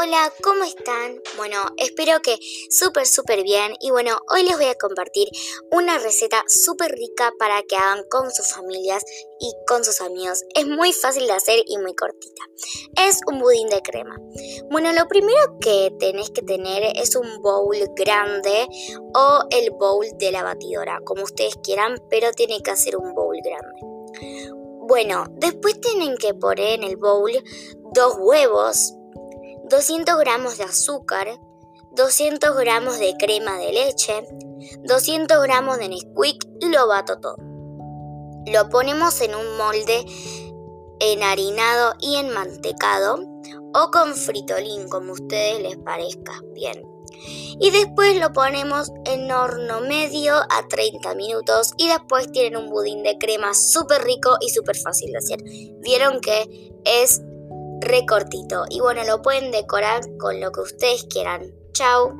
Hola, ¿cómo están? Bueno, espero que súper, súper bien. Y bueno, hoy les voy a compartir una receta súper rica para que hagan con sus familias y con sus amigos. Es muy fácil de hacer y muy cortita. Es un budín de crema. Bueno, lo primero que tenés que tener es un bowl grande o el bowl de la batidora, como ustedes quieran, pero tiene que hacer un bowl grande. Bueno, después tienen que poner en el bowl dos huevos 200 gramos de azúcar, 200 gramos de crema de leche, 200 gramos de Nesquik y lo bato todo. Lo ponemos en un molde enharinado y enmantecado o con fritolín, como a ustedes les parezca bien. Y después lo ponemos en horno medio a 30 minutos y después tienen un budín de crema súper rico y súper fácil de hacer. Vieron que es recortito. Y bueno, lo pueden decorar con lo que ustedes quieran. Chao.